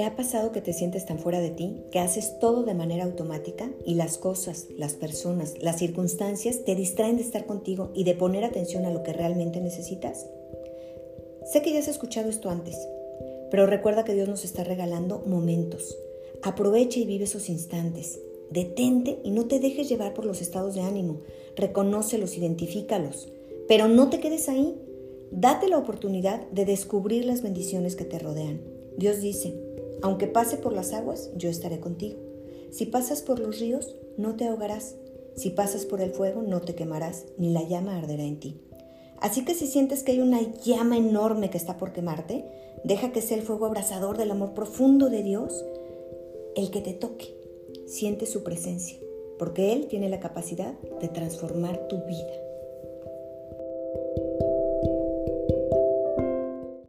¿Te ha pasado que te sientes tan fuera de ti que haces todo de manera automática y las cosas, las personas, las circunstancias te distraen de estar contigo y de poner atención a lo que realmente necesitas? Sé que ya has escuchado esto antes, pero recuerda que Dios nos está regalando momentos. Aprovecha y vive esos instantes. Detente y no te dejes llevar por los estados de ánimo. Reconócelos, identifícalos. Pero no te quedes ahí. Date la oportunidad de descubrir las bendiciones que te rodean. Dios dice, aunque pase por las aguas, yo estaré contigo. Si pasas por los ríos, no te ahogarás. Si pasas por el fuego, no te quemarás, ni la llama arderá en ti. Así que si sientes que hay una llama enorme que está por quemarte, deja que sea el fuego abrasador del amor profundo de Dios el que te toque. Siente su presencia, porque Él tiene la capacidad de transformar tu vida.